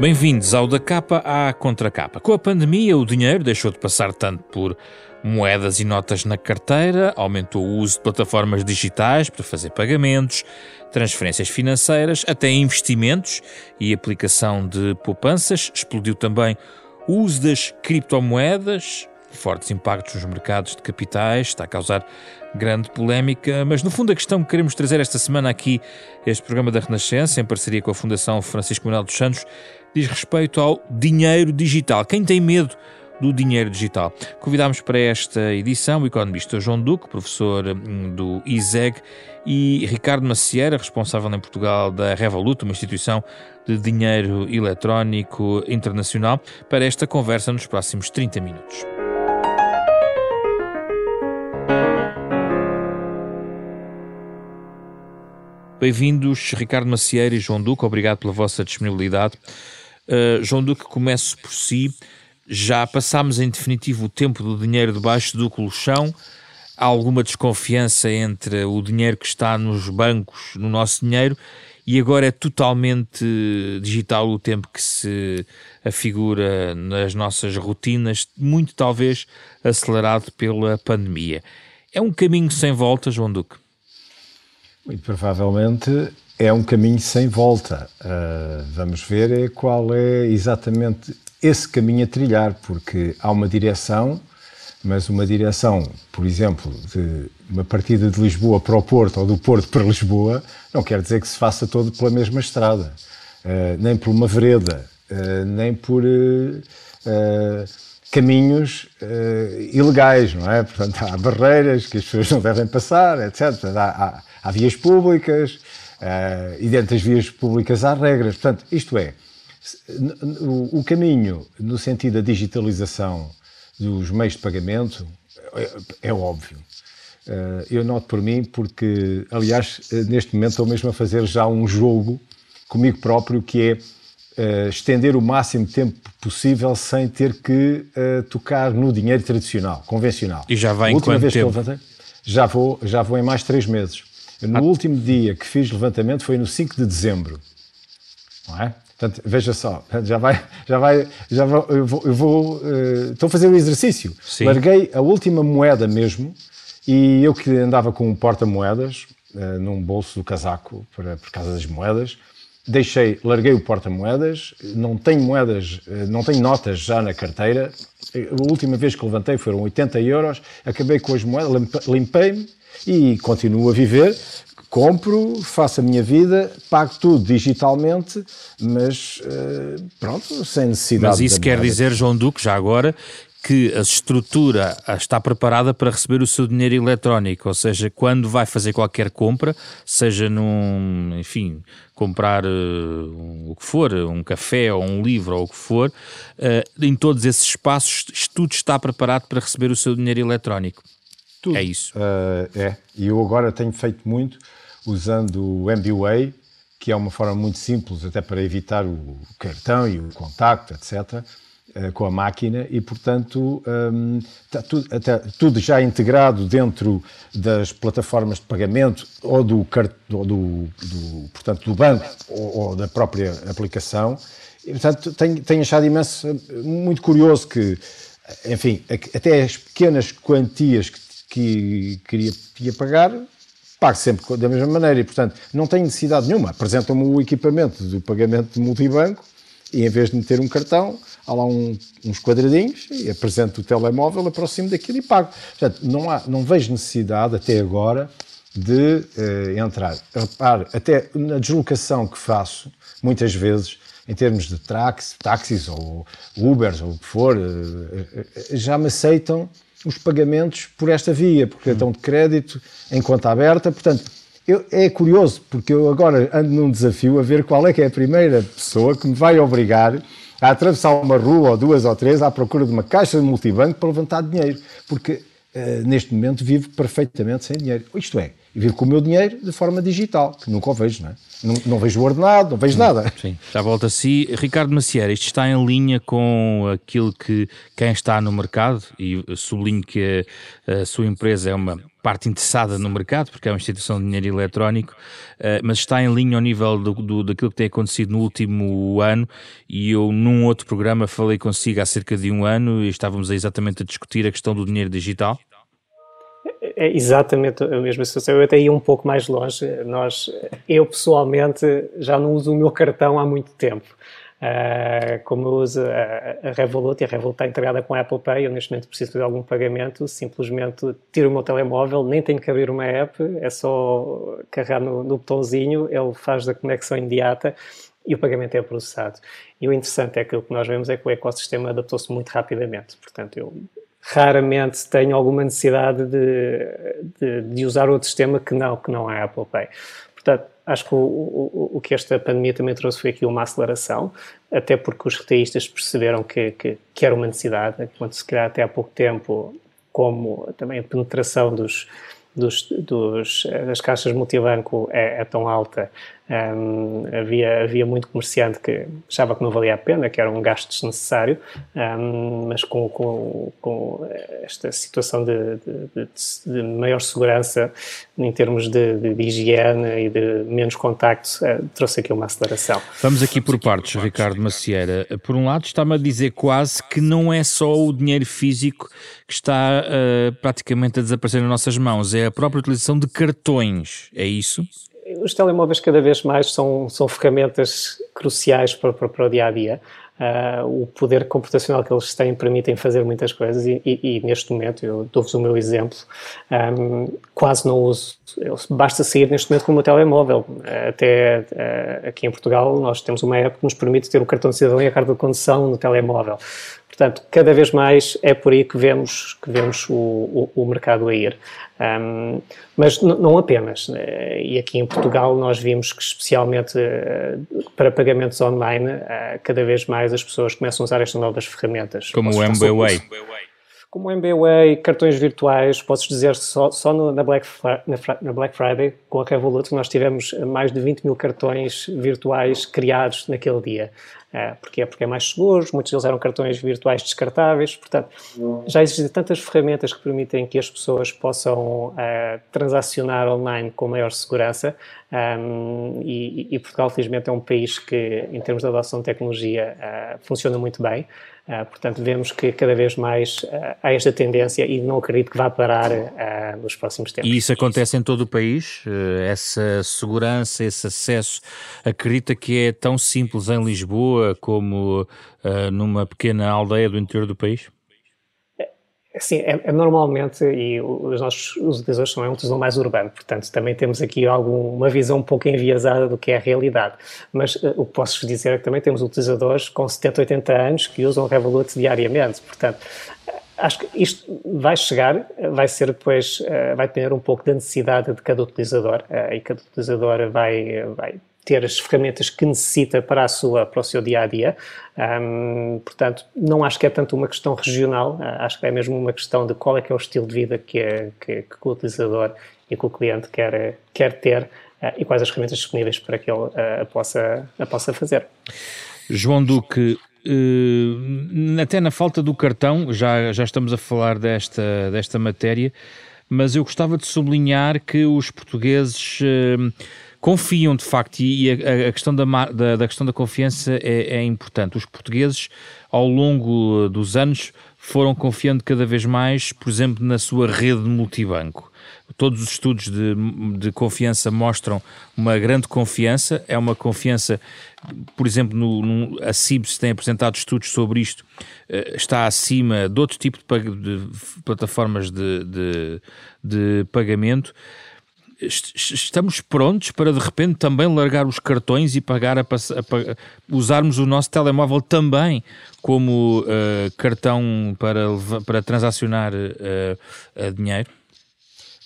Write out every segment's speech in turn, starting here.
Bem-vindos ao da capa à contracapa. Com a pandemia, o dinheiro deixou de passar tanto por moedas e notas na carteira, aumentou o uso de plataformas digitais para fazer pagamentos, transferências financeiras, até investimentos e aplicação de poupanças. Explodiu também o uso das criptomoedas, fortes impactos nos mercados de capitais, está a causar grande polémica, mas no fundo a questão que queremos trazer esta semana aqui, este programa da Renascença, em parceria com a Fundação Francisco Manuel dos Santos, diz respeito ao dinheiro digital. Quem tem medo do dinheiro digital. Convidámos para esta edição o economista João Duque, professor hum, do ISEG, e Ricardo Macieira, responsável em Portugal da Revolut, uma instituição de dinheiro eletrónico internacional, para esta conversa nos próximos 30 minutos. Bem-vindos, Ricardo Macieira e João Duque, obrigado pela vossa disponibilidade. Uh, João Duque, começo por si. Já passámos em definitivo o tempo do dinheiro debaixo do colchão. Há alguma desconfiança entre o dinheiro que está nos bancos, no nosso dinheiro, e agora é totalmente digital o tempo que se afigura nas nossas rotinas, muito talvez acelerado pela pandemia. É um caminho sem volta, João Duque? Muito provavelmente é um caminho sem volta. Uh, vamos ver qual é exatamente esse caminho a trilhar, porque há uma direção, mas uma direção, por exemplo, de uma partida de Lisboa para o Porto ou do Porto para Lisboa, não quer dizer que se faça todo pela mesma estrada, uh, nem por uma vereda, uh, nem por caminhos ilegais, não é? Portanto, há barreiras que as pessoas não devem passar, etc. Há, há, há vias públicas uh, e dentro das vias públicas há regras. Portanto, isto é, o, o caminho no sentido da digitalização dos meios de pagamento é, é óbvio. Uh, eu noto por mim porque, aliás, neste momento estou mesmo a fazer já um jogo comigo próprio que é uh, estender o máximo tempo possível sem ter que uh, tocar no dinheiro tradicional, convencional. E já vai em quanto tempo? Levantei, já vou, já vou em mais três meses. No ah. último dia que fiz levantamento foi no 5 de dezembro. Não é? Portanto, veja só, já vai, já vai, já vou, eu vou, eu vou uh, estou a fazer o exercício. Sim. Larguei a última moeda mesmo e eu que andava com um porta-moedas uh, num bolso do casaco para, por causa das moedas, deixei, larguei o porta-moedas, não tenho moedas, uh, não tenho notas já na carteira. A última vez que levantei foram 80 euros, acabei com as moedas, limpei-me e continuo a viver. Compro, faço a minha vida, pago tudo digitalmente, mas uh, pronto, sem necessidade. Mas isso quer dizer, João Duque, já agora, que a estrutura está preparada para receber o seu dinheiro eletrónico, ou seja, quando vai fazer qualquer compra, seja num, enfim, comprar uh, o que for, um café ou um livro ou o que for, uh, em todos esses espaços, tudo está preparado para receber o seu dinheiro eletrónico. Tudo. É isso. Uh, é. E eu agora tenho feito muito usando o MBWay, que é uma forma muito simples, até para evitar o cartão e o contacto, etc., com a máquina, e portanto está tudo, até, tudo já integrado dentro das plataformas de pagamento ou do, do, do, do portanto, do banco ou, ou, da própria aplicação. E, portanto, tenho, tenho achado imenso, muito curioso que, enfim, até as pequenas quantias que que queria, queria pagar, pago sempre da mesma maneira e, portanto, não tenho necessidade nenhuma. Apresentam-me o equipamento do pagamento de multibanco e, em vez de meter um cartão, há lá um, uns quadradinhos e apresento o telemóvel, aproximo daquilo e pago. Portanto, não, há, não vejo necessidade, até agora, de eh, entrar. Repare, até na deslocação que faço, muitas vezes, em termos de táxi, táxis ou Ubers ou o que for, eh, eh, já me aceitam os pagamentos por esta via, por cartão de crédito, em conta aberta. Portanto, eu, é curioso, porque eu agora ando num desafio a ver qual é que é a primeira pessoa que me vai obrigar a atravessar uma rua ou duas ou três à procura de uma caixa de multibanco para levantar dinheiro. Porque uh, neste momento vivo perfeitamente sem dinheiro. Isto é, e vir com o meu dinheiro de forma digital, que nunca o vejo, não é? Não, não vejo o ordenado, não vejo nada. Sim, já volta a si. Ricardo Macieira, isto está em linha com aquilo que quem está no mercado, e sublinho que a, a sua empresa é uma parte interessada no mercado, porque é uma instituição de dinheiro eletrónico, eh, mas está em linha ao nível do, do, daquilo que tem acontecido no último ano, e eu num outro programa falei consigo há cerca de um ano e estávamos exatamente a discutir a questão do dinheiro digital. É exatamente a mesma situação. Eu até ia um pouco mais longe. Nós, eu pessoalmente já não uso o meu cartão há muito tempo. Uh, como eu uso a, a Revolut e a Revolut está integrada com a Apple Pay, eu neste momento preciso fazer algum pagamento, simplesmente tiro o meu telemóvel, nem tenho que abrir uma app, é só carregar no, no botãozinho, ele faz a conexão imediata e o pagamento é processado. E o interessante é que o que nós vemos é que o ecossistema adaptou-se muito rapidamente. Portanto, eu raramente tenho alguma necessidade de, de, de, usar outro sistema que não, que não é Apple Pay. Portanto, acho que o, o, o, que esta pandemia também trouxe foi aqui uma aceleração, até porque os retaístas perceberam que, que, que era uma necessidade, enquanto se calhar até há pouco tempo, como também a penetração dos, dos, dos, das caixas multibanco é, é tão alta, um, havia, havia muito comerciante que achava que não valia a pena, que era um gasto desnecessário, um, mas com, com, com, esta situação de, de, de, de, maior segurança em termos de, de higiene e de menos contacto, uh, trouxe aqui uma aceleração. Vamos aqui por partes, Ricardo Macieira. Por um lado, está-me a dizer quase que não é só o dinheiro físico que está uh, praticamente a desaparecer nas nossas mãos, é a própria utilização de cartões, é isso? Os telemóveis cada vez mais são, são ferramentas cruciais para, para, para o dia a dia. Uh, o poder computacional que eles têm permitem fazer muitas coisas e, e, e neste momento, eu dou-vos o meu exemplo, um, quase não uso, eu, basta sair neste momento com o meu telemóvel. Até uh, aqui em Portugal nós temos uma app que nos permite ter o cartão de cidadão e a carta de condução no telemóvel. Portanto, cada vez mais é por aí que vemos, que vemos o, o, o mercado a ir. Um, mas não apenas. Né? E aqui em Portugal nós vimos que, especialmente uh, para pagamentos online, uh, cada vez mais as pessoas começam a usar estas novas ferramentas. Como o MBWay. Como MBWay, cartões virtuais, posso dizer só, só no, na, Black na, Black Friday, com a Revolut, nós tivemos mais de 20 mil cartões virtuais criados naquele dia. Uh, porque é porque é mais seguro, muitos deles eram cartões virtuais descartáveis, portanto, já existem tantas ferramentas que permitem que as pessoas possam uh, transacionar online com maior segurança um, e, e, Portugal, felizmente, é um país que, em termos de adoção de tecnologia, uh, funciona muito bem. Uh, portanto, vemos que cada vez mais uh, há esta tendência e não acredito que vá parar uh, nos próximos tempos. E isso acontece em todo o país? essa segurança, esse acesso, acredita que é tão simples em Lisboa como numa pequena aldeia do interior do país? Sim, é, é, normalmente, e os nossos utilizadores são é um utilizador mais urbano, portanto também temos aqui algum, uma visão um pouco enviesada do que é a realidade. Mas uh, o que posso dizer é que também temos utilizadores com 70, 80 anos que usam Revolut diariamente, portanto acho que isto vai chegar, vai ser depois, uh, vai depender um pouco da necessidade de cada utilizador uh, e cada utilizador vai, vai ter as ferramentas que necessita para, a sua, para o seu dia a dia. Um, portanto, não acho que é tanto uma questão regional, uh, acho que é mesmo uma questão de qual é que é o estilo de vida que, é, que, que o utilizador e que o cliente quer, quer ter uh, e quais as ferramentas disponíveis para que ele uh, a, possa, a possa fazer. João Duque, até na falta do cartão, já, já estamos a falar desta, desta matéria, mas eu gostava de sublinhar que os portugueses confiam de facto, e a, a questão da, da, da, questão da confiança é, é, importante. Os portugueses, ao longo dos anos, foram confiando cada vez mais, por exemplo, na sua rede multibanco. Todos os estudos de, de confiança mostram uma grande confiança, é uma confiança, por exemplo, no, no, a CIBS tem apresentado estudos sobre isto, eh, está acima de outro tipo de, de plataformas de, de, de pagamento estamos prontos para de repente também largar os cartões e pagar a, a, usarmos o nosso telemóvel também como uh, cartão para, para transacionar uh, dinheiro?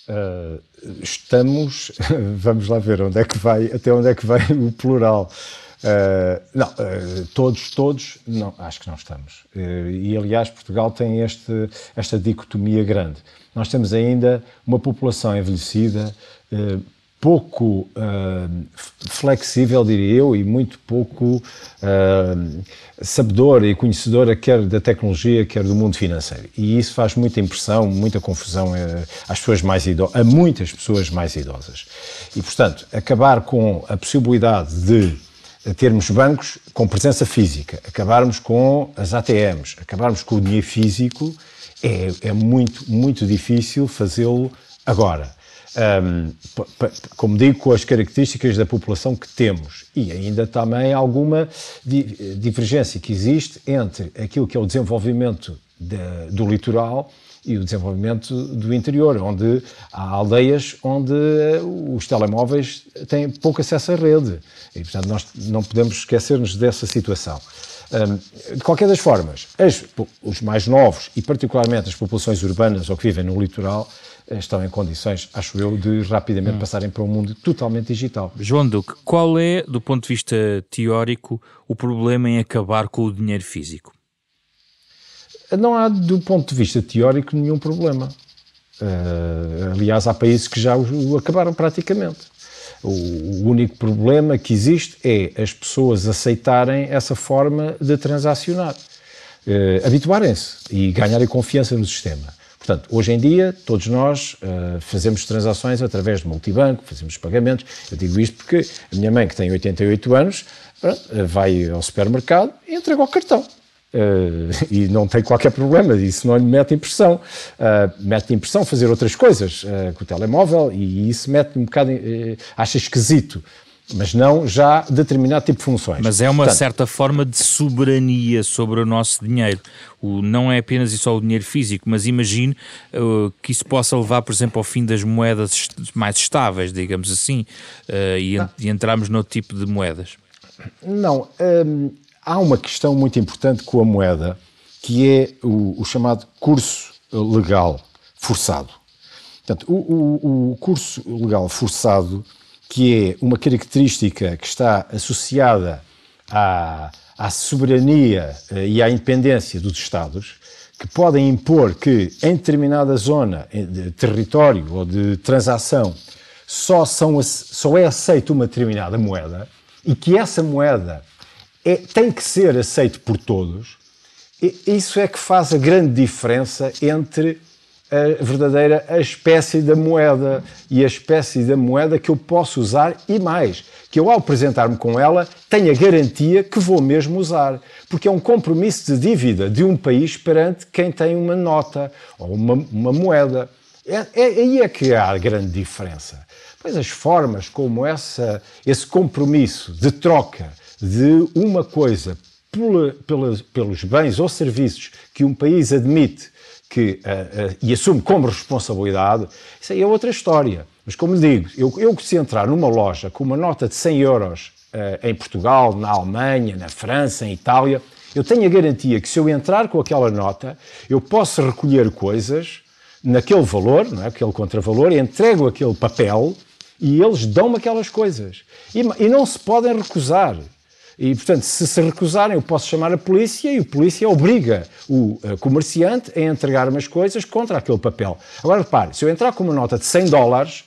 Uh, estamos, vamos lá ver onde é que vai, até onde é que vai o plural. Uh, não, uh, todos, todos, não, acho que não estamos. Uh, e aliás, Portugal tem este, esta dicotomia grande. Nós temos ainda uma população envelhecida, pouco uh, flexível, diria eu, e muito pouco uh, sabedora e conhecedora quer da tecnologia, quer do mundo financeiro. E isso faz muita impressão, muita confusão uh, às pessoas mais idosas, a muitas pessoas mais idosas. E, portanto, acabar com a possibilidade de termos bancos com presença física, acabarmos com as ATMs, acabarmos com o dinheiro físico, é, é muito, muito difícil fazê-lo agora um, como digo, com as características da população que temos e ainda também alguma divergência que existe entre aquilo que é o desenvolvimento de, do litoral e o desenvolvimento do interior, onde há aldeias onde os telemóveis têm pouco acesso à rede. E, portanto, nós não podemos esquecer-nos dessa situação. Um, de qualquer das formas, as, os mais novos e particularmente as populações urbanas ou que vivem no litoral estão em condições, acho eu, de rapidamente hum. passarem para um mundo totalmente digital. João Duque, qual é, do ponto de vista teórico, o problema em acabar com o dinheiro físico? Não há, do ponto de vista teórico, nenhum problema. Uh, aliás, há países que já o, o acabaram praticamente. O, único problema que existe é as pessoas aceitarem essa forma de transacionar, uh, habituarem-se e ganharem confiança no sistema. Portanto, hoje em dia, todos nós uh, fazemos transações através de multibanco, fazemos pagamentos. Eu digo isto porque a minha mãe, que tem 88 anos, uh, vai ao supermercado e entrega o cartão. Uh, e não tem qualquer problema, isso não lhe mete impressão. mete impressão fazer outras coisas com o telemóvel e isso mete um bocado, acha esquisito mas não já determinado tipo de funções. Mas é uma Portanto, certa forma de soberania sobre o nosso dinheiro. O, não é apenas e só o dinheiro físico, mas imagine uh, que isso possa levar, por exemplo, ao fim das moedas mais estáveis, digamos assim, uh, e, e entrarmos noutro tipo de moedas. Não, hum, há uma questão muito importante com a moeda, que é o, o chamado curso legal forçado. Portanto, o, o, curso legal forçado que é uma característica que está associada à, à soberania eh, e à independência dos Estados, que podem impor que em determinada zona de território ou de transação só, são, só é aceita uma determinada moeda e que essa moeda é, tem que ser aceita por todos, isso é que faz a grande diferença entre a verdadeira a espécie da moeda e a espécie da moeda que eu posso usar e mais, que eu ao apresentar-me com ela tenho a garantia que vou mesmo usar, porque é um compromisso de dívida de um país perante quem tem uma nota ou uma, uma moeda. É, é, aí é que há a grande diferença. Pois as formas como essa, esse compromisso de troca de uma coisa pelos bens ou serviços que um país admite que, uh, uh, e assume como responsabilidade, isso aí é outra história. Mas como digo, eu, eu se entrar numa loja com uma nota de 100 euros uh, em Portugal, na Alemanha, na França, em Itália, eu tenho a garantia que se eu entrar com aquela nota, eu posso recolher coisas naquele valor, não é? aquele contravalor, entrego aquele papel e eles dão-me aquelas coisas. E, e não se podem recusar. E, portanto, se se recusarem, eu posso chamar a polícia e a polícia obriga o eh, comerciante a entregar umas coisas contra aquele papel. Agora, repare, se eu entrar com uma nota de 100 dólares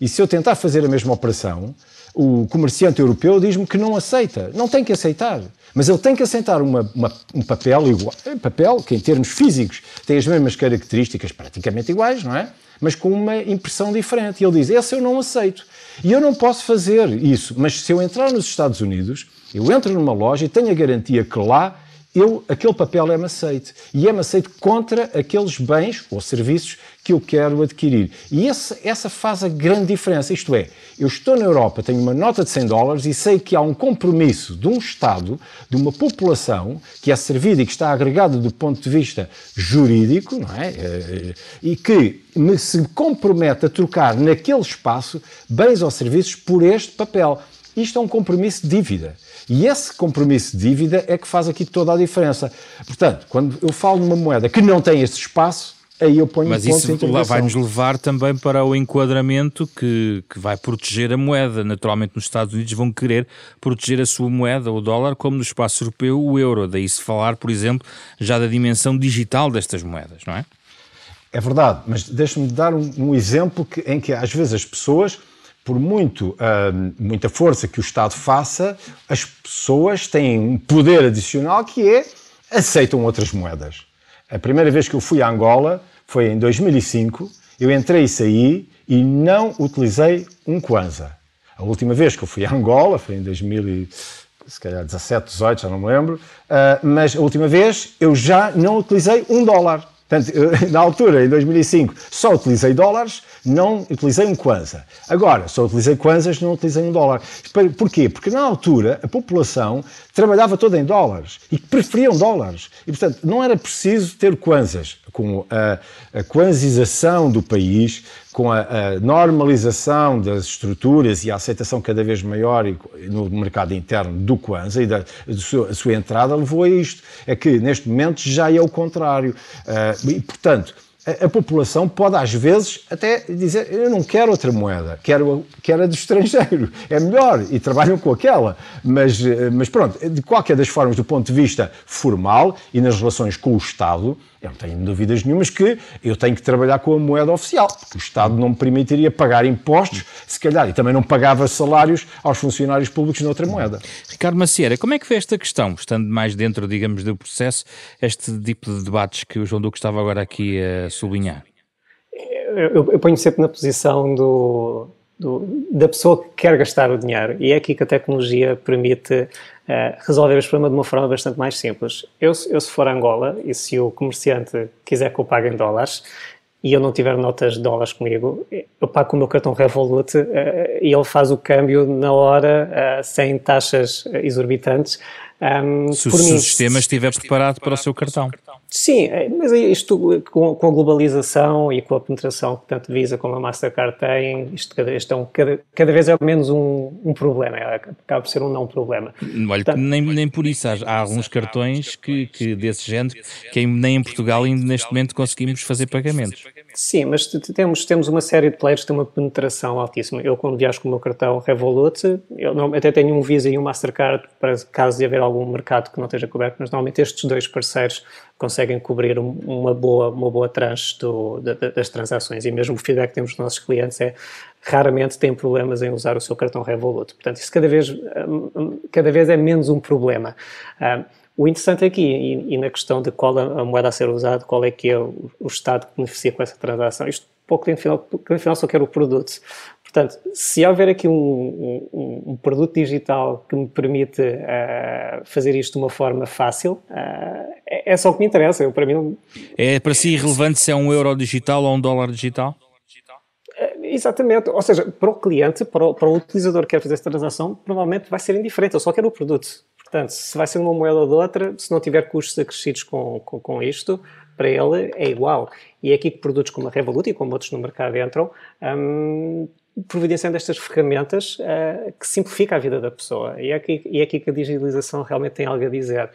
e se eu tentar fazer a mesma operação, o comerciante europeu diz-me que não aceita. Não tem que aceitar. Mas ele tem que aceitar uma, uma, um papel igual, um papel que em termos físicos tem as mesmas características praticamente iguais, não é? Mas com uma impressão diferente. E ele diz, esse eu não aceito. E eu não posso fazer isso. Mas se eu entrar nos Estados Unidos, eu entro numa loja e tenho a garantia que lá eu, aquele papel é-me aceito. E é-me aceito contra aqueles bens ou serviços que eu quero adquirir. E esse, essa faz a grande diferença. Isto é, eu estou na Europa, tenho uma nota de 100 dólares e sei que há um compromisso de um Estado, de uma população, que é servida e que está agregada do ponto de vista jurídico, não é? Eh, e que me, se compromete a trocar naquele espaço bens ou serviços por este papel. Isto é um compromisso de dívida. E esse compromisso de dívida é que faz aqui toda a diferença. Portanto, quando eu falo numa moeda que não tem esse espaço, aí eu ponho Mas um isso vai-nos levar também para o enquadramento que, que vai proteger a moeda. Naturalmente, nos Estados Unidos vão querer proteger a sua moeda, o dólar, como no espaço europeu, o euro. Daí se falar, por exemplo, já da dimensão digital destas moedas, não é? É verdade, mas deixa-me dar um, um exemplo que, em que às vezes as pessoas, por muito, uh, muita força que o Estado faça, as pessoas têm um poder adicional que é aceitam outras moedas. A primeira vez que eu fui a Angola foi em 2005, eu entrei e saí e não utilizei um Kwanza. A última vez que eu fui a Angola foi em 2017, se calhar 17, 18, já não me lembro, uh, mas a última vez eu já não utilizei um dólar. Portanto, na altura, em 2005, só utilizei dólares, não utilizei um Kwanza. Agora, só utilizei Kwanzas, não utilizei um dólar. Porquê? Porque na altura a população trabalhava toda em dólares e preferiam dólares. E, portanto, não era preciso ter Kwanzas. Com a, a kwanzização do país, com a, a, normalização das estruturas e a aceitação cada vez maior no mercado interno do Kwanza e da, sua, sua, entrada, levou a isto. É que, neste momento, já é o contrário. Uh, e, portanto, a, a, população pode, às vezes, até dizer: Eu não quero outra moeda, quero, quero a do estrangeiro, é melhor, e trabalham com aquela. Mas, eh, mas pronto, de qualquer das formas, do ponto de vista formal e nas relações com o Estado, eu não tenho dúvidas nenhumas que eu tenho que trabalhar com a moeda oficial, porque o Estado não me permitiria pagar impostos, se calhar, e também não pagava salários aos funcionários públicos noutra moeda. Ricardo Macieira, como é que vê esta questão, estando mais dentro, digamos, do processo, este tipo de debates que o João Duque estava agora aqui a sublinhar? Eu, eu ponho sempre na posição do, do, da pessoa que quer gastar o dinheiro, e é aqui que a tecnologia permite uh, resolver este problema de uma forma bastante mais simples. Eu, eu, se for a Angola e se o comerciante quiser que eu pague em dólares e eu não tiver notas de dólares comigo, eu pago com o meu cartão Revolut uh, e ele faz o câmbio na hora, uh, sem taxas exorbitantes. Um, se, se mim, o sistema estiver preparado para o seu cartão. Sim, é, mas isto com, a globalização e com a penetração que tanto Visa como a Mastercard têm, isto cada vez, estão, cada, cada vez é menos um, um problema, é, acaba por ser um não problema. Olha, Portanto, nem, nem por isso, há, há alguns cartões que, que desse género que nem em Portugal ainda neste momento conseguimos fazer pagamentos. Sim, mas temos, temos uma série de players que têm uma penetração altíssima. Eu, quando viajo com o meu cartão Revolut, eu não, até tenho um Visa e um Mastercard para caso de haver algum mercado que não esteja coberto, mas normalmente estes dois parceiros conseguem cobrir uma boa, uma boa tranche do, das transações. E mesmo o feedback que temos dos nossos clientes é raramente têm problemas em usar o seu cartão Revolut. Portanto, isso cada vez, cada vez é menos um problema. O interessante aqui, e, e, na questão de qual a, moeda a ser usada, qual é que é o, o Estado que beneficia com essa transação, isto para o cliente final, o cliente final só quer o produto. Portanto, se houver aqui um, um, um produto digital que me permite uh, fazer isto de uma forma fácil, uh, é, é, só o que me interessa. Eu, para mim. É para si irrelevante se é um euro digital ou um dólar digital? Uh, exatamente. Ou seja, para o cliente, para o, para o utilizador que quer fazer essa transação, provavelmente vai ser indiferente. Eu só quero o produto. Portanto, se vai ser uma moeda ou de outra, se não tiver custos acrescidos com, com, com isto, para ele é igual. E é aqui que produtos como a Revolut e como outros no mercado entram, um, providenciando estas ferramentas uh, que simplifica a vida da pessoa. E é, aqui, e é aqui que a digitalização realmente tem algo a dizer,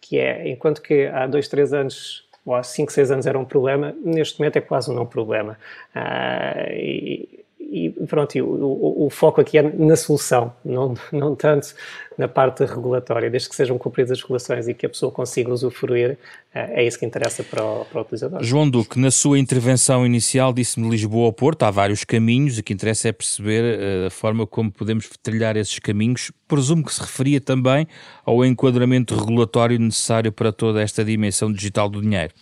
que é, enquanto que há dois, três anos ou há cinco, seis anos era um problema, neste momento é quase um não problema. Uh, e, e pronto, e o, o, o, foco aqui é na solução, não, não tanto na parte regulatória. Desde que sejam cumpridas as regulações e que a pessoa consiga usufruir, eh, é isso que interessa para o, para o utilizador. João Duque, na sua intervenção inicial disse-me Lisboa ao Porto, há vários caminhos, o que interessa é perceber eh, a forma como podemos trilhar esses caminhos. Presumo que se referia também ao enquadramento regulatório necessário para toda esta dimensão digital do dinheiro.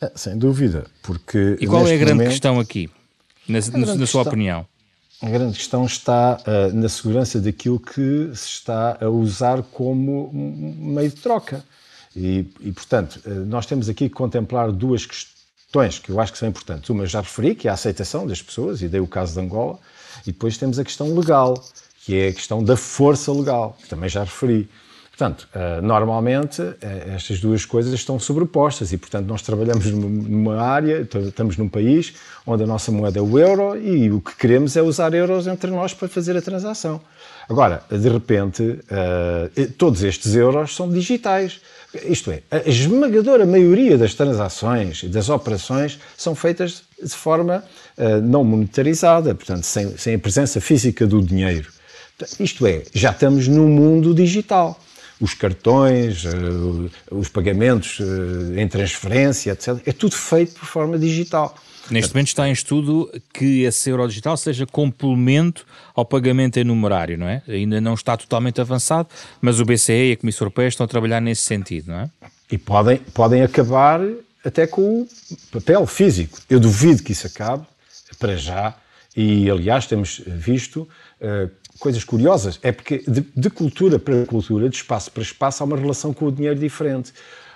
É, sem dúvida, porque... E qual é a grande momento... questão aqui? Na, na, sua opinião? A grande questão está uh, na segurança daquilo que se está a usar como meio de troca. E, e portanto, uh, nós temos aqui que contemplar duas questões que eu acho que são importantes. Uma já referi, que é a aceitação das pessoas, e dei o caso de Angola, e depois temos a questão legal, que é a questão da força legal, que também já referi. Portanto, uh, normalmente uh, estas duas coisas estão sobrepostas e, portanto, nós trabalhamos numa área, estamos num país onde a nossa moeda é o euro e o que queremos é usar euros entre nós para fazer a transação. Agora, de repente, uh, todos estes euros são digitais. Isto é, a esmagadora maioria das transações e das operações são feitas de forma não monetarizada, portanto, sem, sem a presença física do dinheiro. Isto é, já estamos no mundo digital. Os cartões, os pagamentos em transferência, etc. É tudo feito por forma digital. Neste momento está em estudo que esse euro digital seja complemento ao pagamento em numerário, não é? Ainda não está totalmente avançado, mas o BCE e a Comissão Europeia estão a trabalhar nesse sentido, não é? E podem, podem acabar até com o papel físico. Eu duvido que isso acabe, para já, e aliás temos visto uh, coisas curiosas. É porque de, de, cultura para cultura, de espaço para espaço, há uma relação com o dinheiro diferente.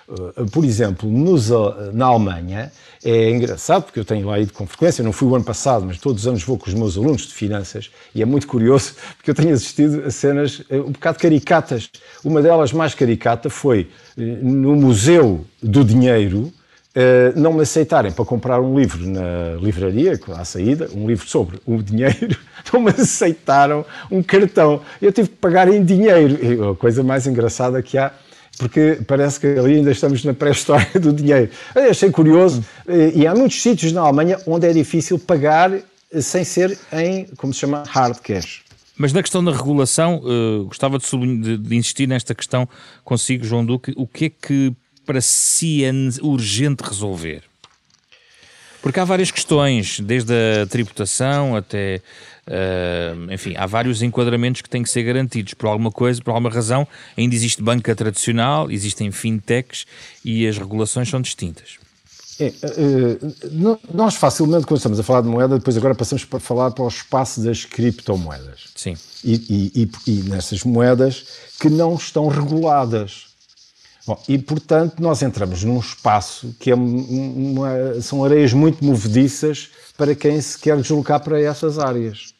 Eh, por exemplo, nos, na Alemanha, é engraçado, porque eu tenho lá ido com frequência, não fui o ano passado, mas todos os anos vou com os meus alunos de finanças, e é muito curioso, porque eu tenho assistido a cenas eh, um bocado caricatas. Uma delas mais caricata foi eh, no Museu do Dinheiro, não me aceitarem para comprar um livro na livraria, à saída, um livro sobre o dinheiro, não me aceitaram um cartão. Eu tive que pagar em dinheiro. A coisa mais engraçada que há porque parece que ali ainda estamos na pré-história do dinheiro. Eu achei curioso, eh, e há muitos sítios na Alemanha onde é difícil pagar eh, sem ser em, como se chama, hard cash. Mas na questão da regulação, uh, gostava de, de, de, insistir nesta questão consigo, João Duque. O que é que para si é urgente resolver? Porque há várias questões, desde a tributação até Uh, enfim, há vários enquadramentos que têm que ser garantidos. Por alguma coisa, por alguma razão, ainda existe banca tradicional, existem fintechs e as regulações são distintas. É, uh, nós facilmente, quando estamos a falar de moeda, depois agora passamos para falar para o espaço das criptomoedas. Sim. E, e, e, e nessas moedas que não estão reguladas. Bom, e, portanto, nós entramos num espaço que é uma, são areias muito movediças para quem se quer deslocar para essas áreas.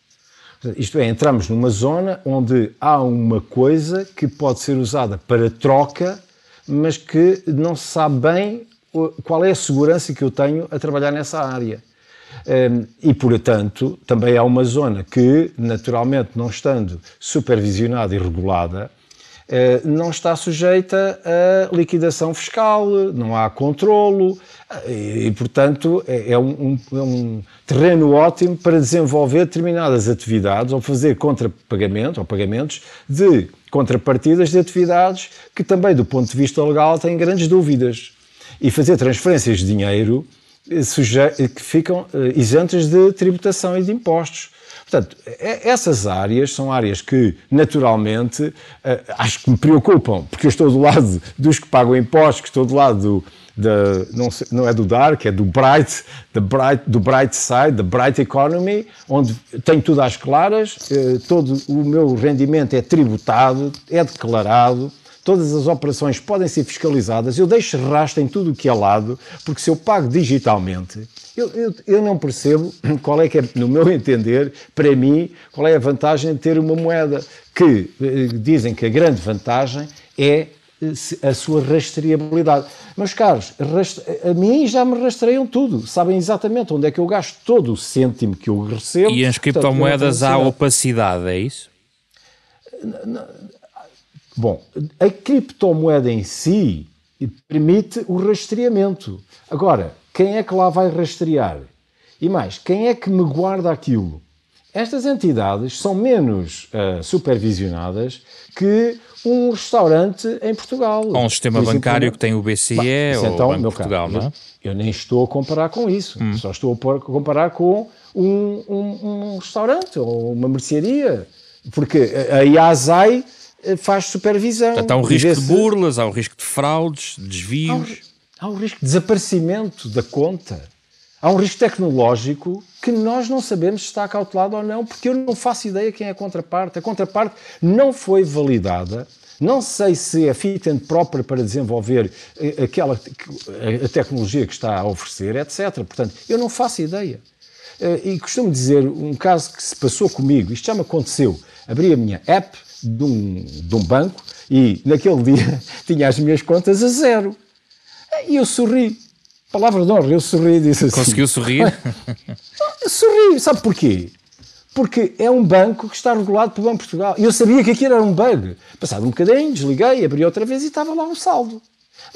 Isto é, entramos numa zona onde há uma coisa que pode ser usada para troca, mas que não se sabe bem qual é a segurança que eu tenho a trabalhar nessa área. Hum, e, portanto, também há uma zona que, naturalmente, não estando supervisionada e regulada, não está sujeita a liquidação fiscal, não há controlo e, portanto, é, é um, é um terreno ótimo para desenvolver determinadas atividades ou fazer contrapagamento ou pagamentos de contrapartidas de atividades que também, do ponto de vista legal, têm grandes dúvidas. E fazer transferências de dinheiro eh, que ficam eh, isentas de tributação e de impostos. Portanto, essas áreas são áreas que, naturalmente, eh, acho que me preocupam, porque eu estou do lado dos que pagam impostos, que estou do lado do, da, não, não, é do dark, é do bright, bright, do bright side, da bright economy, onde tenho tudo às claras, eh, todo o meu rendimento é tributado, é declarado, todas as operações podem ser fiscalizadas, eu deixo rastro em tudo o que é lado, porque se eu pago digitalmente, eu, eu, eu, não percebo qual é que é, no meu entender, para mim, qual é a vantagem de ter uma moeda que eh, dizem que a grande vantagem é eh, a sua rastreabilidade. Meus caros, a mim já me rastreiam tudo, sabem exatamente onde é que eu gasto todo o cêntimo que eu recebo. E as criptomoedas há opacidade, é isso? Bom, a criptomoeda em si permite o rastreamento. Agora, quem é que lá vai rastrear? E mais, quem é que me guarda aquilo? Estas entidades são menos uh, supervisionadas que um restaurante em Portugal. Ou um sistema bancário que tem o BCE bah, ou então, o Banco de Portugal, não é? Eu, nem estou a comparar com isso. Hum. Só estou a comparar com um, um, um restaurante ou uma mercearia. Porque a IASAI faz supervisão. Portanto, há um risco de burlas, há um risco de fraudes, desvios. Há um, há um risco de desaparecimento da conta. Há um risco tecnológico que nós não sabemos se está cautelado ou não, porque eu não faço ideia quem é a contraparte. A contraparte não foi validada. Não sei se é fit and proper para desenvolver eh, aquela a tecnologia que está a oferecer, etc. Portanto, eu não faço ideia. Eh, e costumo dizer um caso que se passou comigo, isto já me aconteceu. Abri a minha app, de um, de um banco e naquele dia tinha as minhas contas a zero. E eu sorri. Palavra de honra, eu sorri e disse assim. Conseguiu sorrir? sorri, sabe porquê? Porque é um banco que está regulado pelo Banco de Portugal. E eu sabia que aquilo era um bug. Passado um bocadinho, desliguei, abri outra vez e estava lá um saldo.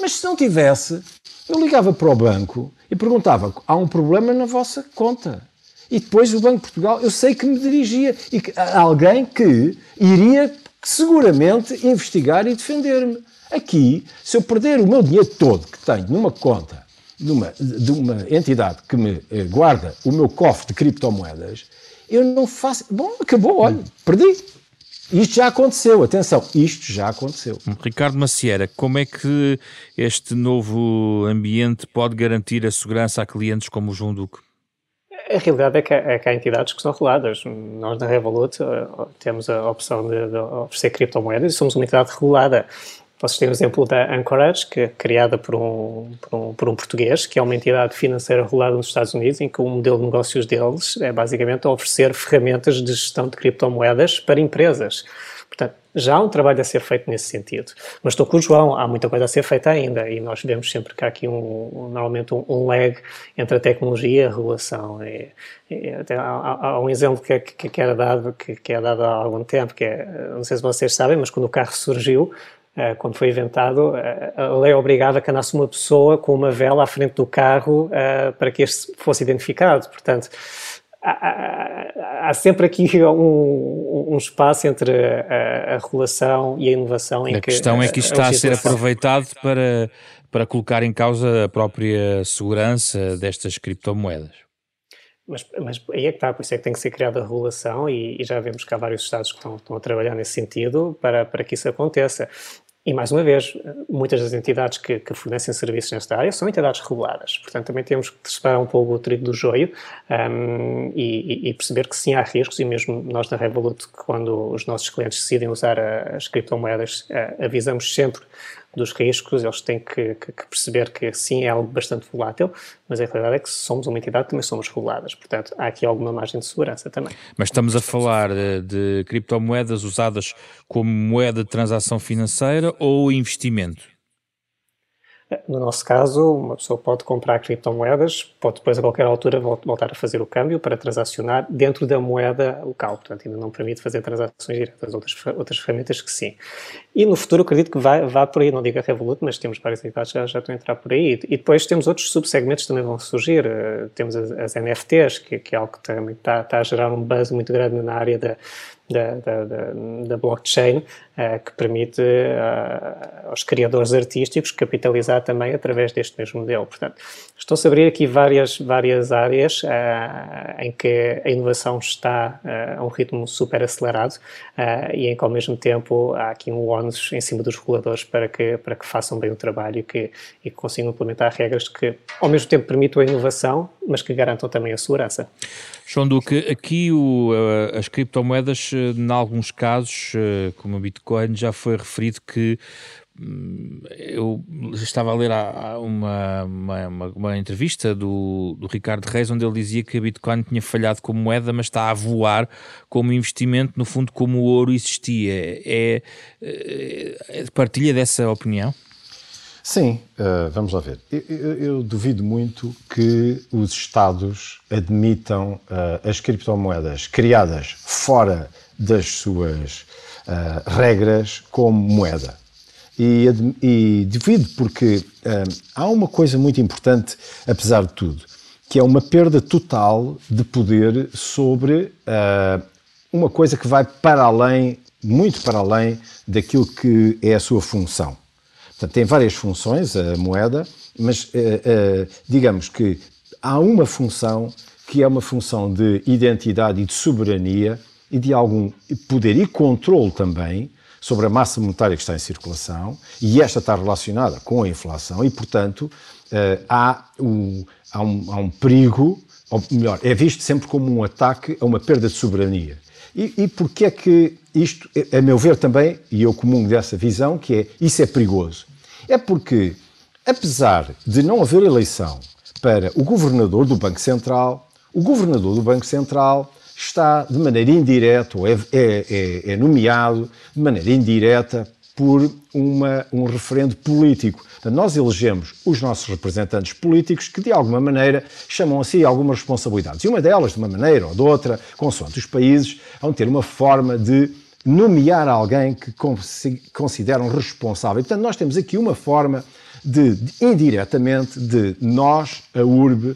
Mas se não tivesse, eu ligava para o banco e perguntava: há um problema na vossa conta? E depois o Banco de Portugal, eu sei que me dirigia e que, alguém que iria seguramente investigar e defender-me. Aqui, se eu perder o meu dinheiro todo que tenho numa conta de uma, de uma entidade que me eh, guarda o meu cofre de criptomoedas, eu não faço. Bom, acabou, olha, perdi. Isto já aconteceu, atenção, isto já aconteceu. Ricardo Macieira, como é que este novo ambiente pode garantir a segurança a clientes como o João Duque? A realidade é que, é que há entidades que são reguladas. Nós na Revolut eh, temos a opção de, de oferecer criptomoedas e somos uma entidade regulada. Posso ter o exemplo da Anchorage, que é criada por um, por um, por um português, que é uma entidade financeira regulada nos Estados Unidos, em que o modelo de negócios deles é basicamente oferecer ferramentas de gestão de criptomoedas para empresas. Já há um trabalho a ser feito nesse sentido. Mas estou com o João, há muita coisa a ser feita ainda e nós vemos sempre que há aqui um, normalmente um, um lag entre a tecnologia e a regulação. E, e há, há, um exemplo que, que, que era dado, que, que é dado há algum tempo, que é, não sei se vocês sabem, mas quando o carro surgiu, eh, quando foi inventado, eh, a lei obrigava que andasse uma pessoa com uma vela à frente do carro eh, para que este fosse identificado. Portanto, há, há sempre aqui um, um espaço entre a, a, regulação e a inovação. Em a que questão é que isto está a ser aproveitado para, para colocar em causa a própria segurança destas criptomoedas. Mas, mas aí é que está, por isso é que tem que ser criada a regulação e, e já vemos que há vários Estados que estão, estão, a trabalhar nesse sentido para, para que isso aconteça. E, mais uma vez, muitas das entidades que, que, fornecem serviços nesta área são entidades reguladas. Portanto, também temos que separar um pouco o trigo do joio um, e, e, perceber que sim, há riscos. E mesmo nós na Revolut, quando os nossos clientes decidem usar as criptomoedas, avisamos sempre dos riscos, eles têm que, que, que, perceber que sim, é algo bastante volátil, mas a realidade é que somos uma entidade também somos reguladas, portanto há aqui alguma margem de segurança também. Mas estamos a falar de, de criptomoedas usadas como moeda de transação financeira ou investimento? No nosso caso, uma pessoa pode comprar criptomoedas, pode depois a qualquer altura voltar a fazer o câmbio para transacionar dentro da moeda local, portanto ainda não permite fazer transações diretas, outras, outras ferramentas que sim. E no futuro acredito que vai, vá por aí, não digo a Revolut, mas temos várias entidades que já, já estão a entrar por aí. E depois temos outros subsegmentos que também vão surgir, uh, temos as, as NFTs, que, que, é algo que também está, está a gerar um buzz muito grande na área da da, da, da, blockchain, que permite uh, aos criadores artísticos capitalizar também através deste mesmo modelo. Portanto, estão-se a abrir aqui várias, várias áreas uh, em que a inovação está a um ritmo super acelerado e em que, ao mesmo tempo, há aqui um ónus em cima dos reguladores para que, para que façam bem o trabalho e que, e que consigam implementar regras que, ao mesmo tempo, permitam a inovação, mas que garantam também a segurança. João Duque, aqui o, as criptomoedas, em alguns casos, eh, como o Bitcoin, já foi referido que hum, eu estava a ler uma, uma, uma, entrevista do, do Ricardo Reis onde ele dizia que a Bitcoin tinha falhado como moeda, mas está a voar como investimento, no fundo, como o ouro existia. É, é, é partilha dessa opinião? Sim, uh, vamos lá ver. Eu, eu, eu, duvido muito que os Estados admitam uh, as criptomoedas criadas fora das suas uh, regras como moeda. E, e duvido porque há uma coisa muito importante, apesar de tudo, que é uma perda total de poder sobre uma coisa que vai para além, muito para além daquilo que é a sua função. Portanto, tem várias funções a moeda, mas uh, uh, digamos que há uma função que é uma função de identidade e de soberania e de algum poder e controle também sobre a massa monetária que está em circulação, e esta está relacionada com a inflação, e, portanto, uh, há, um, há, um, há um perigo, ou melhor, é visto sempre como um ataque a uma perda de soberania. E, e porquê é que isto, a meu ver também, e eu comungo dessa visão, que é isso é perigoso. É porque, apesar de não haver eleição para o governador do Banco Central, o governador do Banco Central está de maneira indireta, ou é, é, é, é nomeado de maneira indireta por uma, um referendo político. Portanto, nós elegemos os nossos representantes políticos que, de alguma maneira, chamam a si algumas responsabilidades. E uma delas, de uma maneira ou de outra, consoante os países, vão ter uma forma de nomear alguém que consideram responsável. Portanto, nós temos aqui uma forma de, de indiretamente, de nós, a URB, eh,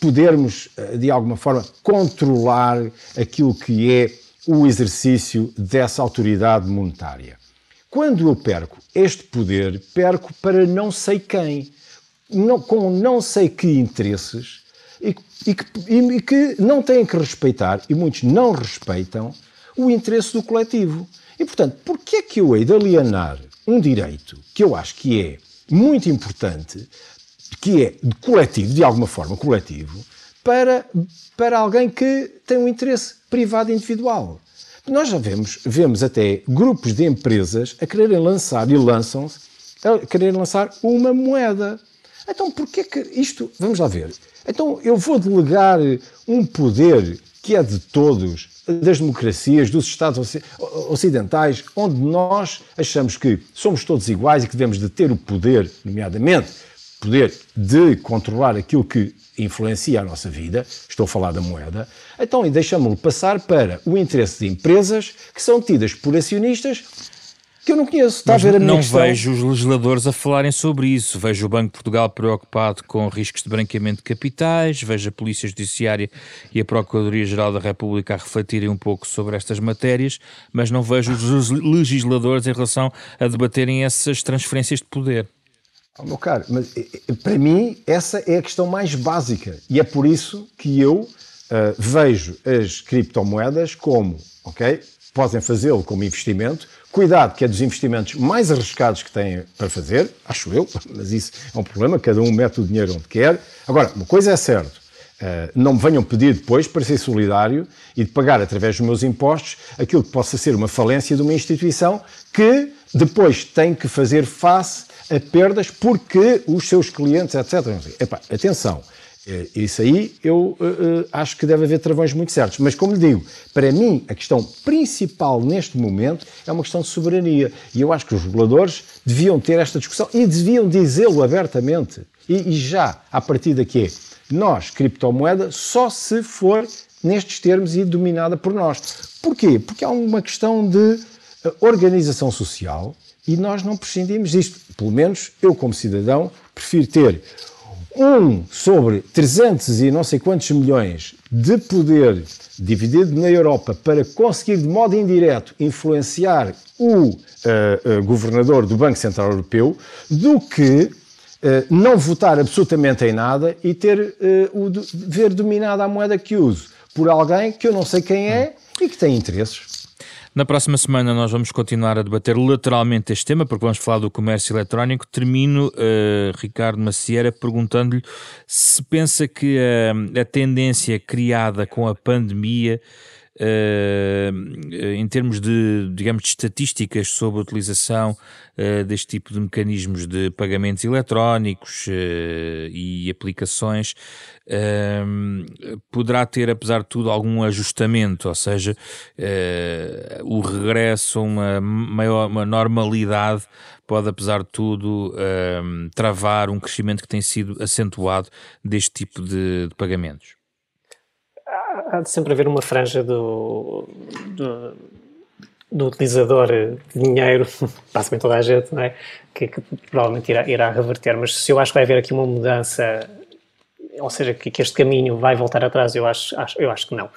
podermos, eh, de alguma forma, controlar aquilo que é o exercício dessa autoridade monetária. Quando eu perco este poder, perco para não sei quem, não, com não sei que interesses e, e, que, e que não têm que respeitar, e muitos não respeitam, o interesse do coletivo. E, portanto, porquê é que eu hei de alienar um direito que eu acho que é muito importante, que é coletivo, de alguma forma coletivo, para, para alguém que tem um interesse privado individual? Nós já vemos, vemos até grupos de empresas a quererem lançar e lançam-se a quererem lançar uma moeda. Então, porquê que isto. Vamos lá ver. Então, eu vou delegar um poder que é de todos, das democracias, dos Estados ocidentais, onde nós achamos que somos todos iguais e que devemos de ter o poder, nomeadamente poder de controlar aquilo que influencia a nossa vida, estou a falar da moeda, então deixamos-lo passar para o interesse de empresas que são tidas por acionistas que eu não conheço. Está Mas a ver a minha não questão? vejo os legisladores a falarem sobre isso. Vejo o Banco de Portugal preocupado com riscos de branqueamento de capitais, vejo a Polícia Judiciária e a Procuradoria-Geral da República a refletirem um pouco sobre estas matérias, mas não vejo os legisladores em relação a debaterem essas transferências de poder. Oh, meu caro, mas eh, eh, para mim essa é a questão mais básica. E é por isso que eu uh, vejo as criptomoedas como, ok, podem fazê-lo como investimento, Cuidado, que é dos investimentos mais arriscados que têm para fazer, acho eu, mas isso é um problema, cada um mete o dinheiro onde quer. Agora, uma coisa é certa, eh, não me venham pedir depois para ser solidário e de pagar através dos meus impostos aquilo que possa ser uma falência de uma instituição que depois tem que fazer face a perdas porque os seus clientes, etc. Epá, atenção, é, isso aí eu uh, uh, acho que deve haver travões muito certos. Mas, como lhe digo, para mim a questão principal neste momento é uma questão de soberania. E eu acho que os reguladores deviam ter esta discussão e deviam dizê-lo abertamente. E, e, já, a partir daqui, é, nós, criptomoeda, só se for nestes termos e dominada por nós. Porquê? Porque há uma questão de organização social e nós não prescindimos disto. Pelo menos eu, como cidadão, prefiro ter um sobre 300 e não sei quantos milhões de poder dividido na Europa para conseguir de modo indireto influenciar o uh, uh, governador do Banco Central Europeu do que uh, não votar absolutamente em nada e ter o ver dominada a moeda que uso por alguém que eu não sei quem é e que tem interesses. Na próxima semana nós vamos continuar a debater lateralmente este tema, porque vamos falar do comércio eletrónico. Termino, uh, Ricardo Macieira, perguntando-lhe se pensa que uh, a tendência criada com a pandemia em termos de, digamos, de estatísticas sobre a utilização uh, deste tipo de mecanismos de pagamentos eletrónicos uh, e aplicações, poderá ter, apesar de tudo, algum ajustamento, ou seja, o regresso a uma maior uma normalidade pode, apesar de tudo, travar um crescimento que tem sido acentuado deste tipo de, de pagamentos há de sempre haver uma franja do, do, do utilizador de dinheiro, basicamente toda a gente, não é? que, que provavelmente irá, irá, reverter. Mas se eu acho que vai haver aqui uma mudança, ou seja, que, que este caminho vai voltar atrás, eu acho, acho, eu acho que não.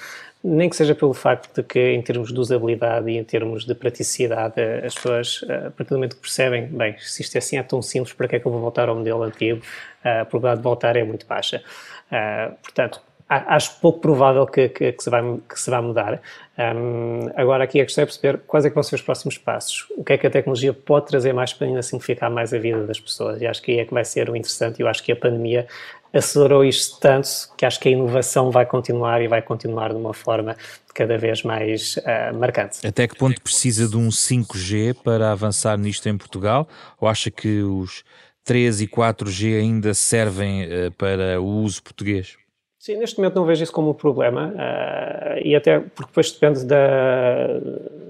Nem que seja pelo facto de que, em termos de usabilidade e em termos de praticidade, as pessoas, a partir do momento que percebem, bem, se isto é assim é tão simples, para que é que eu vou voltar ao modelo antigo? A probabilidade de voltar é muito baixa. Uh, portanto, acho pouco provável que, que, que, se, vai, que se vá mudar. Um, agora, aqui a questão é perceber quais é que vão ser os próximos passos. O que é que a tecnologia pode trazer mais para ainda simplificar mais a vida das pessoas? E acho que aí é que vai ser o interessante. Eu acho que a pandemia acelerou isto tanto que acho que a inovação vai continuar e vai continuar de uma forma cada vez mais uh, marcante. Até que ponto precisa de um 5G para avançar nisto em Portugal? Ou acha que os 3 e 4G ainda servem uh, para o uso português? Sim, neste momento não vejo isso como um problema uh, e até porque depois depende da,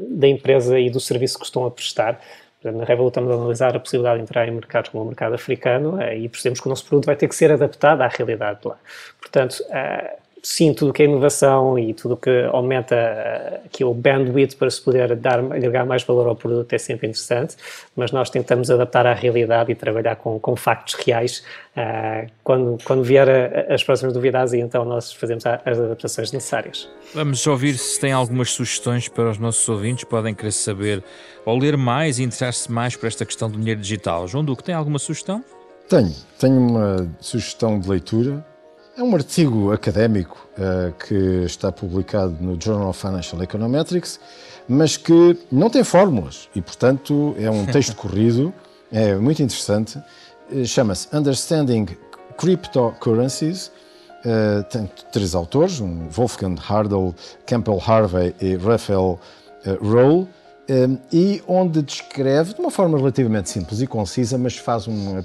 da empresa e do serviço que estão a prestar. Na Revolut estamos a analisar a possibilidade de entrar em mercados como o mercado africano uh, e percebemos que o nosso produto vai ter que ser adaptado à realidade de lá. Portanto, uh, sim, tudo que é inovação e tudo que aumenta aqui o bandwidth para se poder dar, agregar mais valor ao produto é sempre interessante, mas nós tentamos adaptar à realidade e trabalhar com, com factos reais uh, quando, quando vier a, as próximas novidades e então nós fazemos as adaptações necessárias. Vamos ouvir se tem algumas sugestões para os nossos ouvintes, podem querer saber ou ler mais e interessar-se mais por esta questão do dinheiro digital. João Duque, tem alguma sugestão? Tenho, tenho uma sugestão de leitura é um artigo académico uh, que está publicado no Journal of Financial Econometrics, mas que não tem fórmulas e, portanto, é um texto corrido, é muito interessante. Uh, Chama-se Understanding Cryptocurrencies. Uh, tem três autores, um Wolfgang Hardel, Campbell Harvey e Raphael Roll e onde descreve, de uma forma relativamente simples e concisa, mas faz um,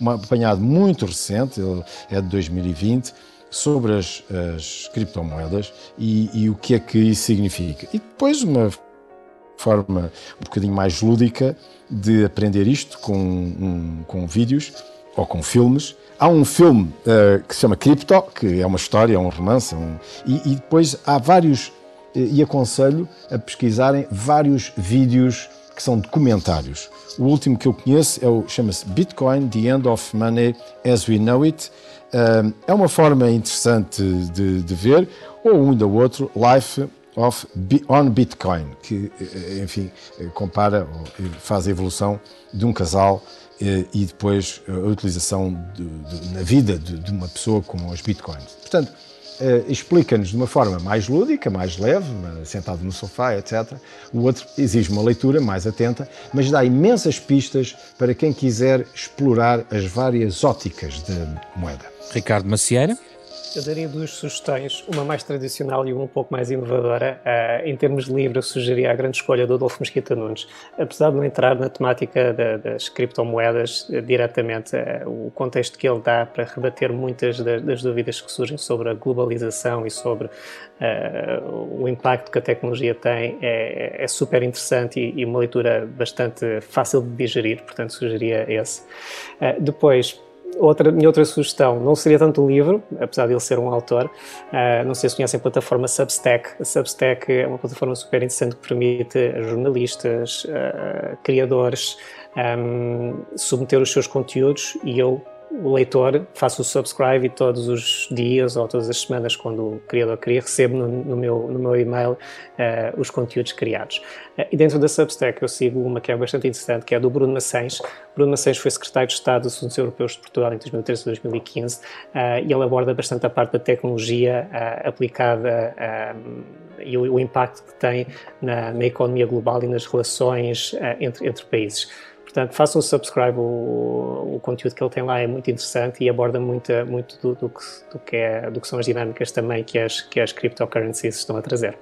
um apanhado muito recente, é de 2020, sobre as, as criptomoedas e, e, o que é que isso significa. E depois uma forma um bocadinho mais lúdica de aprender isto com, um, com vídeos ou com filmes. Há um filme uh, que se chama Crypto, que é uma história, é um romance, é um, e, e depois há vários e aconselho a pesquisarem vários vídeos que são documentários. O último que eu conheço é chama-se Bitcoin: The End of Money as We Know It. É uma forma interessante de, de ver, ou um da outro, Life of on Bitcoin, que eh, enfim compara faz a evolução de um casal eh, e depois a utilização de, de, na vida de, de uma pessoa com os bitcoins. Portanto, uh, explica-nos de uma forma mais lúdica, mais leve, sentado no sofá, etc. O outro exige uma leitura mais atenta, mas dá imensas pistas para quem quiser explorar as várias óticas de moeda. Ricardo Macieira. Eu daria duas sugestões, uma mais tradicional e uma um pouco mais inovadora. Uh, em termos de livro, eu sugeria a grande escolha do Adolfo Mesquita Nunes. Apesar de não entrar na temática da, das criptomoedas uh, diretamente, uh, o contexto que ele dá para rebater muitas das, das, dúvidas que surgem sobre a globalização e sobre o impacto que a tecnologia tem é, é super interessante e, e, uma leitura bastante fácil de digerir, portanto, sugeria esse. depois, outra, minha outra sugestão não seria tanto o livro, apesar de ele ser um autor. Uh, não sei se conhecem a plataforma Substack. A Substack é uma plataforma super interessante que permite a jornalistas, uh, criadores, um, submeter os seus conteúdos e eu o leitor, faço o subscribe e todos os dias ou todas as semanas, quando o criador cria, recebo no, no meu, no meu e-mail uh, os conteúdos criados. Uh, e dentro da Substack eu sigo uma que é bastante interessante, que é do Bruno Maçães. Bruno Maçães foi secretário de Estado dos Assuntos Europeus de Portugal em 2013 e 2015 uh, e ele aborda bastante a parte da tecnologia aplicada e o, o, impacto que tem na, na, economia global e nas relações entre, entre países. Portanto, façam o subscribe, o, o, conteúdo que ele tem lá é muito interessante e aborda muito, muito do, do, que, do, que, é, do que são as dinâmicas também que as, que as cryptocurrencies estão a trazer.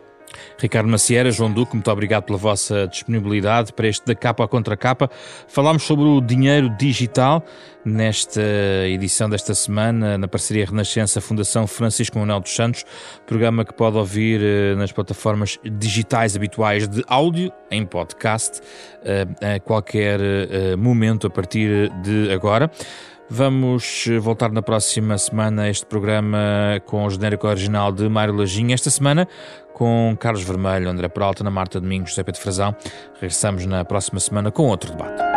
Ricardo Macieira, João Duque, muito obrigado pela vossa disponibilidade para este da capa à contra capa. Falámos sobre o dinheiro digital nesta edição desta semana, na parceria Renascença Fundação Francisco Manuel dos Santos, programa que pode ouvir eh, nas plataformas digitais habituais de áudio, em podcast, eh, a qualquer eh, momento a partir de agora. Vamos voltar na próxima semana a este programa com o genérico original de Mário Lajinha. Esta semana com Carlos Vermelho, André Peralta, Ana Marta Domingos, José Pedro Frazão. Regressamos na próxima semana com outro debate.